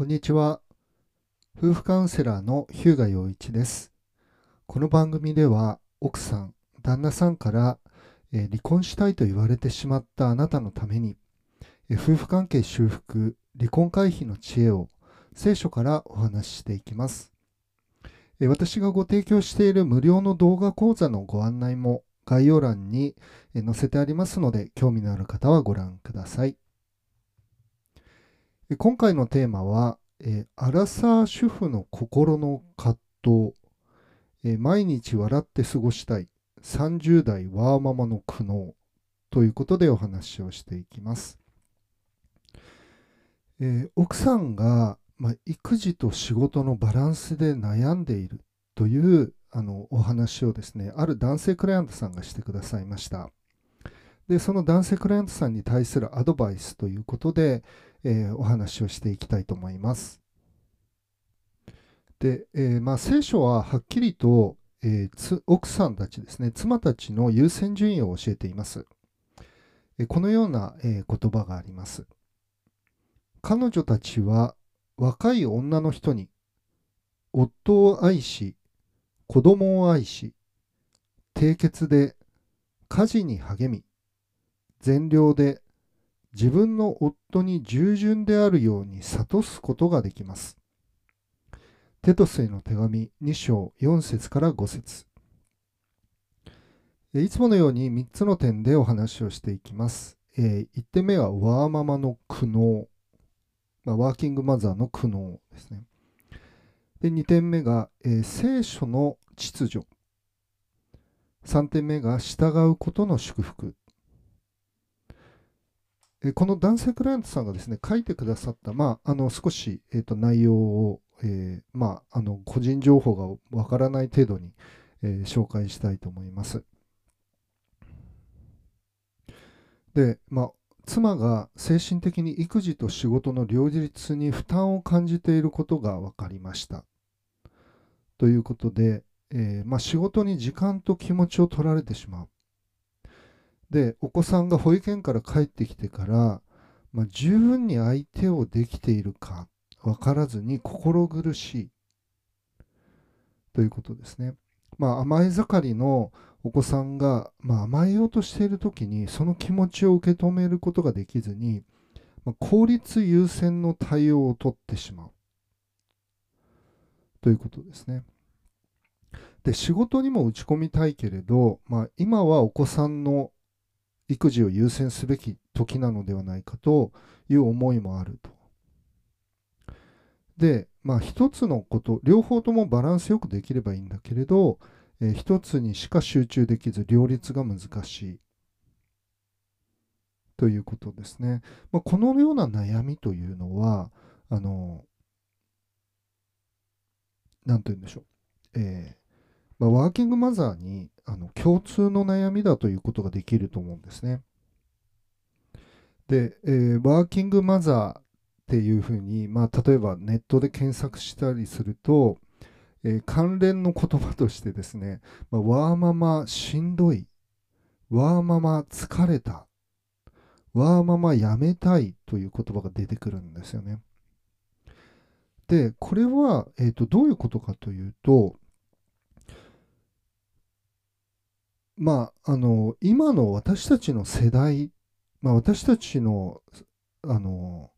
こんにちは。夫婦カウンセラーの日向陽一です。この番組では、奥さん、旦那さんから、えー離婚したいと言われてしまったあなたのために、えー夫婦関係修復、離婚回避の知恵を聖書からお話ししていきます。えー私がご提供している無料の動画講座のご案内も概要欄にえ載せてありますので、興味のある方はご覧ください。今回のテーマは、えーアラサー主婦の心の葛藤、えー毎日笑って過ごしたい30代ワーママの苦悩ということでお話をしていきます。えー奥さんが、まあ、育児と仕事のバランスで悩んでいるというあのお話をですね、ある男性クライアントさんがしてくださいました。で、その男性クライアントさんに対するアドバイスということで、えーお話をしていきたいと思います。で、えーまあ、聖書ははっきりと、えー奥さんたちですね、妻たちの優先順位を教えています。えこのような、え言葉があります。彼女たちは若い女の人に夫を愛し、子供を愛し、締結で家事に励み、善良で自分の夫に従順であるように諭すことができます。テトスへの手紙2章4節から5節いつものように3つの点でお話をしていきます。え1点目はワーママの苦悩、まあ、ワーキングマザーの苦悩ですね。で2点目が、聖書の秩序。3点目が従うことの祝福。この男性クライアントさんがですね、書いてくださった、まあ、あの少し、えー、と内容を、えーまあ、あの個人情報がわからない程度に、えー紹介したいと思います。で、まあ、妻が精神的に育児と仕事の両立に負担を感じていることが分かりました。ということで、えまあ、仕事に時間と気持ちを取られてしまう。で、お子さんが保育園から帰ってきてから、まあ、十分に相手をできているか分からずに心苦しいということですね。まあ、甘え盛りのお子さんが、まあ、甘えようとしている時にその気持ちを受け止めることができずに、まあ、効率優先の対応を取ってしまうということですね。で仕事にも打ち込みたいけれど、まあ、今はお子さんの育児を優先すべき時なのではないかという思いもあると。で、まあ一つのこと、両方ともバランスよくできればいいんだけれど、えー一つにしか集中できず両立が難しいということですね。まあ、このような悩みというのは、あの、なんと言うんでしょう。えーまあ、ワーキングマザーにあの共通の悩みだということができると思うんですね。で、えーワーキングマザーっていうふうに、まあ、例えばネットで検索したりすると、えー関連の言葉としてですね、まあ、ワーママしんどい、ワーママ疲れた、ワーママやめたいという言葉が出てくるんですよね。で、これは、えーとどういうことかというと、まあ、あの、今の私たちの世代、まあ、私たちの、あの、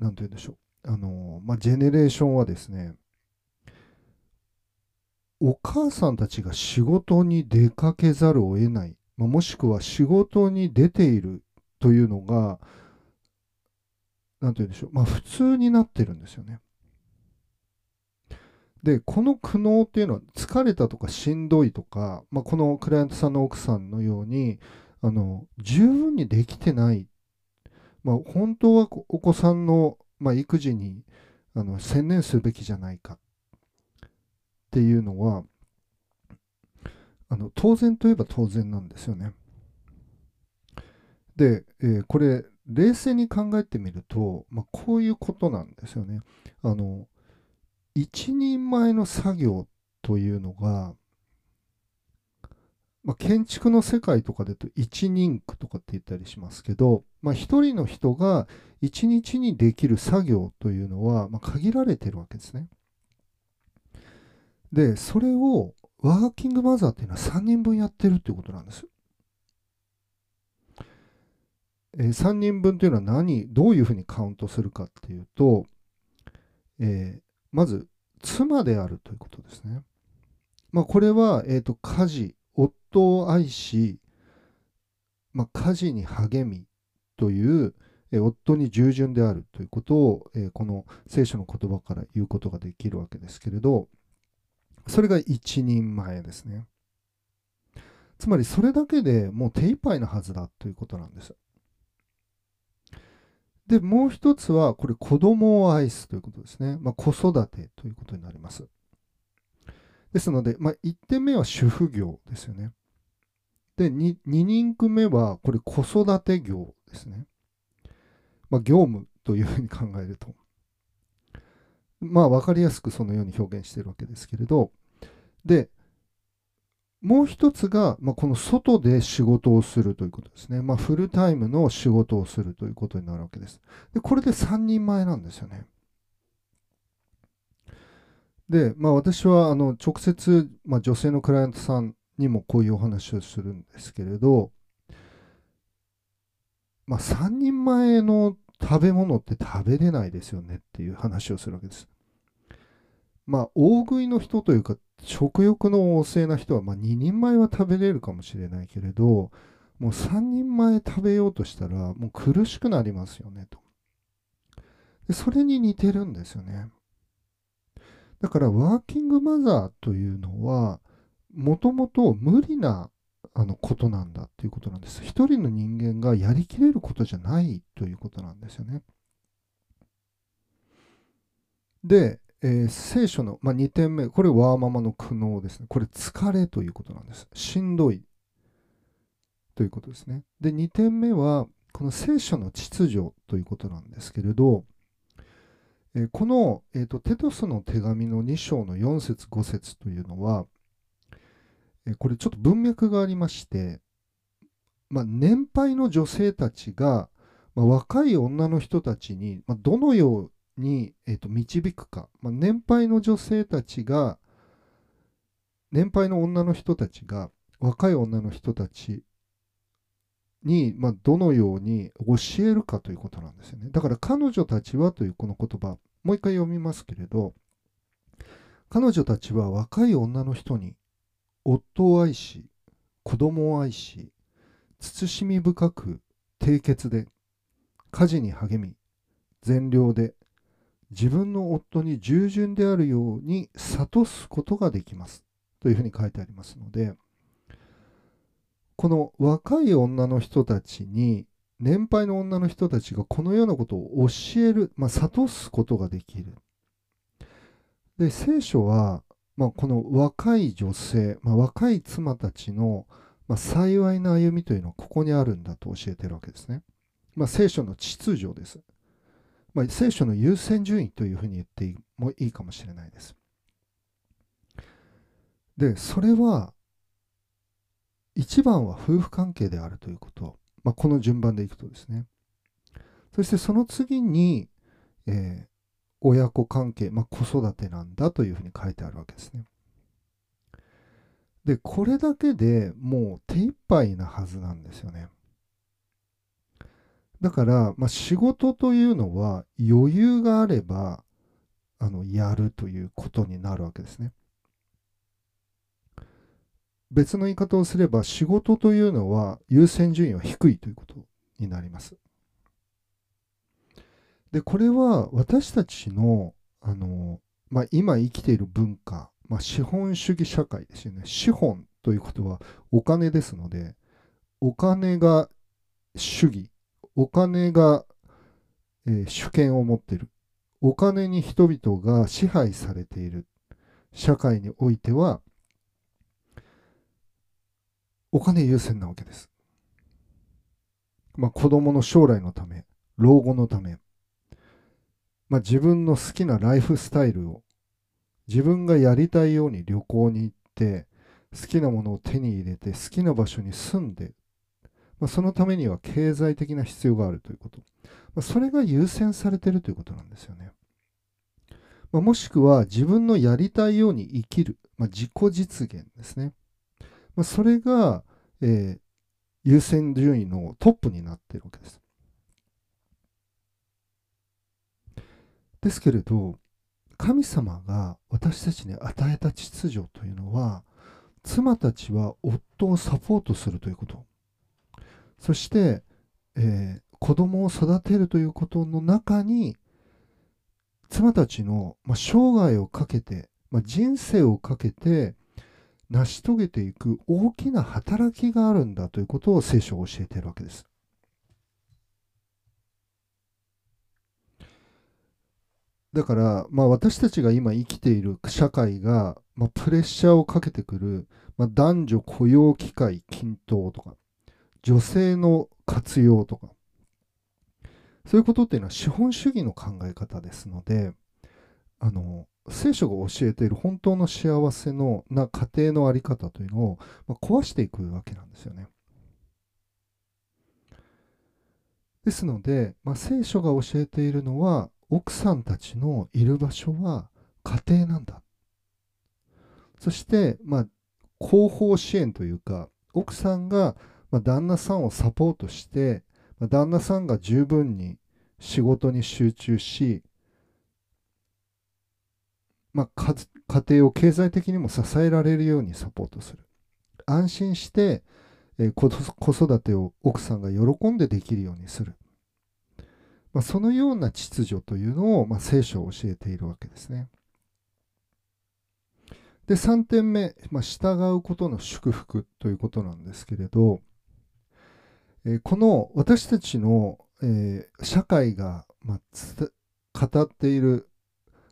なんて言うんでしょう、あの、まあ、ジェネレーションはですね、お母さんたちが仕事に出かけざるを得ない、まあ、もしくは仕事に出ているというのが、なんて言うんでしょう、まあ、普通になってるんですよね。で、この苦悩っていうのは疲れたとかしんどいとか、まあ、このクライアントさんの奥さんのように、あの、十分にできてない。まあ、本当はお子さんの、まあ、育児にあの専念すべきじゃないかっていうのは、あの当然といえば当然なんですよね。で、えーこれ、冷静に考えてみると、まあ、こういうことなんですよね。あの、一人前の作業というのが、まあ、建築の世界とかでと一人区とかって言ったりしますけど、まあ、一人の人が一日にできる作業というのは、まあ、限られてるわけですね。で、それをワーキングマザーっていうのは3人分やってるっていうことなんです。えー、3人分というのは何、どういうふうにカウントするかっていうと、えー、まず、妻であるということですね。まあ、これは、えーと、家事、夫を愛し、まあ、家事に励みという、え夫に従順であるということを、えこの聖書の言葉から言うことができるわけですけれど、それが一人前ですね。つまりそれだけでもう手一杯なはずだということなんです。で、もう一つは、これ子供を愛すということですね。まあ、子育てということになります。ですので、まあ、1点目は主婦業ですよね。で2、2人区目は、これ子育て業ですね。まあ、業務というふうに考えると。まあ、分かりやすくそのように表現しているわけですけれど、で、もう一つが、まあ、この外で仕事をするということですね。まあ、フルタイムの仕事をするということになるわけです。で、これで3人前なんですよね。で、まあ、私はあの直接、まあ、女性のクライアントさんにもこういうお話をするんですけれど、まあ、3人前の食べ物って食べれないですよねっていう話をするわけです。まあ、大食いの人というか、食欲の旺盛な人は、まあ、2人前は食べれるかもしれないけれど、もう3人前食べようとしたら、もう苦しくなりますよねと。でそれに似てるんですよね。だからワーキングマザーというのはもともと無理なあのことなんだっていうことなんです。一人の人間がやりきれることじゃないということなんですよね。で、えー、聖書の、まあ、2点目、これワーママの苦悩ですね。これ疲れということなんです。しんどいということですね。で、2点目は、この聖書の秩序ということなんですけれど、えこの、えーと、テトスの手紙の2章の4節5節というのは、えこれちょっと文脈がありまして、まあ、年配の女性たちが、まあ、若い女の人たちに、まあ、どのように、えーと、導くか、まあ年配の女性たちが年配の女の人たちが若い女の人たちに、まあ、どのように教えるかということなんですよね。だから彼女たちはというこの言葉、もう一回読みますけれど、彼女たちは若い女の人に夫を愛し、子供を愛し、慎み深く低血で、家事に励み、善良で、自分の夫に従順であるように諭すことができます。というふうに書いてありますので、この若い女の人たちに年配の女の人たちがこのようなことを教える、まあ、諭すことができる。で聖書は、まあ、この若い女性、まあ、若い妻たちの、ま、幸いな歩みというのはここにあるんだと教えてるわけですね。ま、聖書の秩序です。まあ、聖書の優先順位というふうに言ってもいいかもしれないです。で、それは一番は夫婦関係であるということ、まあ、この順番でいくとですね。そしてその次に、えー、親子関係、まあ、子育てなんだというふうに書いてあるわけですね。で、これだけでもう手一杯なはずなんですよね。だから、まあ、仕事というのは余裕があればあのやるということになるわけですね。別の言い方をすれば仕事というのは優先順位は低いということになります。でこれは私たちのあの、まあ、今生きている文化、まあ、資本主義社会ですよね資本ということはお金ですのでお金が主義お金が、えー、主権を持っている。お金に人々が支配されている。社会においてはお金優先なわけです。まあ、子供の将来のため、老後のため、まあ、自分の好きなライフスタイルを自分がやりたいように旅行に行って好きなものを手に入れて好きな場所に住んで、まあ、そのためには経済的な必要があるということ、まあ、それが優先されてるということなんですよね、まあ、もしくは自分のやりたいように生きる、ま自己実現ですね、まそれが、えー、優先順位のトップになっているわけです。ですけれど神様が私たちに与えた秩序というのは妻たちは夫をサポートするということ。そして、えー、子供を育てるということの中に妻たちの、まあ、生涯をかけて、まあ、人生をかけて成し遂げていく大きな働きがあるんだということを聖書を教えているわけです。だから、まあ、私たちが今生きている社会が、まあ、プレッシャーをかけてくる、まあ、男女雇用機会均等とか女性の活用とかそういうことっていうのは資本主義の考え方ですのであの聖書が教えている本当の幸せのな家庭の在り方というのを、ま、壊していくわけなんですよね。ですので、まあ、聖書が教えているのは奥さんたちのいる場所は家庭なんだ。そして、まあ、後方支援というか、奥さんが、まあ、旦那さんをサポートして、まあ、旦那さんが十分に仕事に集中し、まあ、家庭を経済的にも支えられるようにサポートする。安心して、えー、子育てを奥さんが喜んでできるようにする。まあ、そのような秩序というのを、まあ、聖書を教えているわけですね。で、3点目、まあ、従うことの祝福ということなんですけれど、え、この私たちの、え、社会が、まあ、語っている、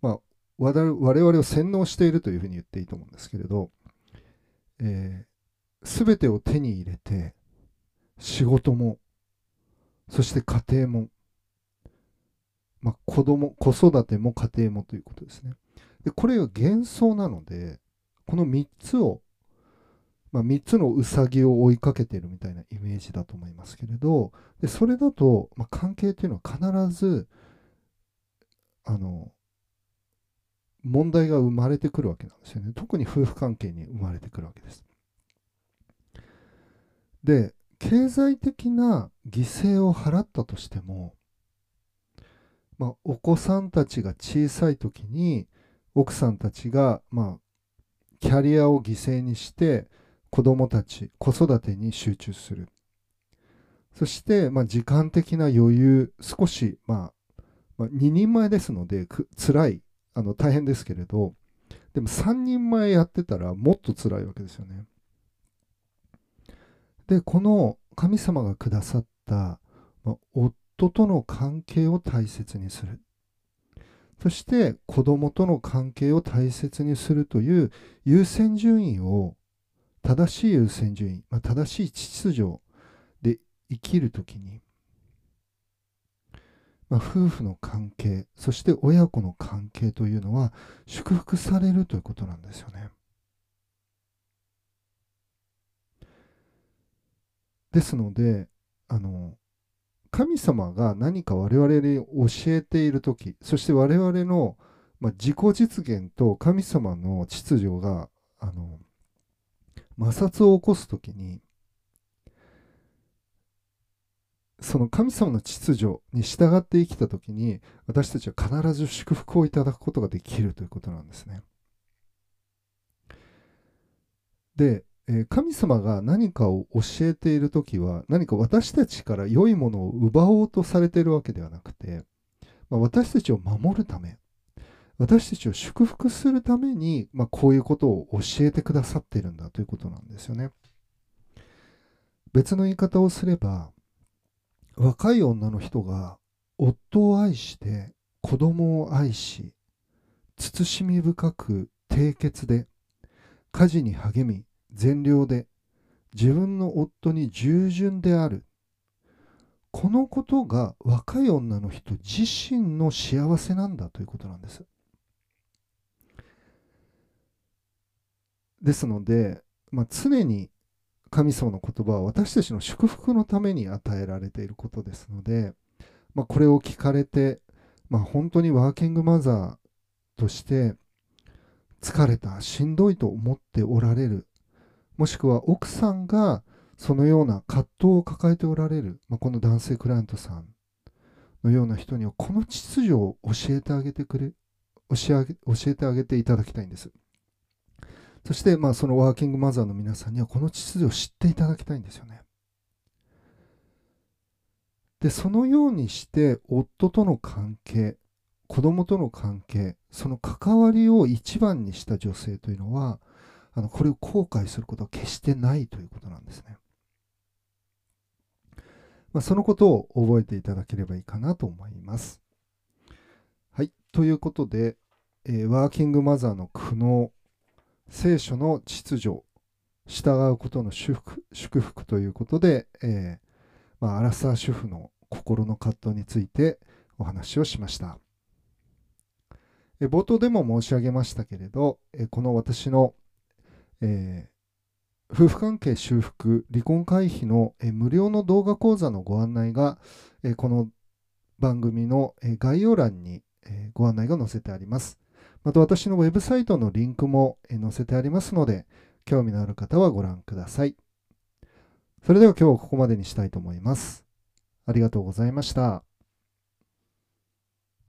まあ、我々を洗脳しているというふうに言っていいと思うんですけれど、えー、全てを手に入れて仕事もそして家庭もまあ、子供子育ても家庭もということですね。でこれが幻想なのでこの3つを、まあ、3つのうさぎを追いかけてるみたいなイメージだと思いますけれどでそれだと、まあ、関係というのは必ずあの問題が生まれてくるわけなんですよね。特に夫婦関係に生まれてくるわけです。で経済的な犠牲を払ったとしてもまあ、お子さんたちが小さい時に奥さんたちが、まあ、キャリアを犠牲にして子供たち子育てに集中するそして、まあ、時間的な余裕少し、まあ、まあ、2人前ですのでく辛いあの大変ですけれどでも3人前やってたらもっと辛いわけですよねでこの神様がくださった、まあ、夫との関係を大切にする。そして子供との関係を大切にするという優先順位を正しい優先順位、まあ、正しい秩序で生きるときに、まあ、夫婦の関係そして親子の関係というのは祝福されるということなんですよね。ですのであの神様が何か我々に教えている時そして我々の、まあ、自己実現と神様の秩序があの摩擦を起こす時にその神様の秩序に従って生きた時に私たちは必ず祝福をいただくことができるということなんですね。でえ神様が何かを教えている時は何か私たちから良いものを奪おうとされているわけではなくて、まあ、私たちを守るため私たちを祝福するために、まあ、こういうことを教えてくださっているんだということなんですよね。別の言い方をすれば若い女の人が夫を愛して子供を愛し慎み深く低血で家事に励み善良で自分の夫に従順である。このことが若い女の人自身の幸せなんだということなんです。ですのでまあ、常に神様の言葉は私たちの祝福のために与えられていることですので、まあ、これを聞かれて、まあ、本当にワーキングマザーとして疲れたしんどいと思っておられるもしくは奥さんがそのような葛藤を抱えておられる、まあ、この男性クライアントさんのような人にはこの秩序を教えてあげてくれ教え教えてあげていただきたいんです。そして、まあ、そのワーキングマザーの皆さんにはこの秩序を知っていただきたいんですよね。で、そのようにして夫との関係、子供との関係、その関わりを一番にした女性というのは、あのこれを後悔することは決してないということなんですね。まあ、そのことを覚えていただければいいかなと思います。はい。ということで、えー、ワーキングマザーの苦悩聖書の秩序、従うことの祝福祝福ということで、えー、まあ、アラサー主婦の心の葛藤についてお話をしました。え冒頭でも申し上げましたけれど、えこの私の、えー、夫婦関係修復、離婚回避の、え無料の動画講座のご案内が、えこの番組の、え概要欄に、えご案内が載せてあります。また私のウェブサイトのリンクも載せてありますので、興味のある方はご覧ください。それでは今日はここまでにしたいと思います。ありがとうございました。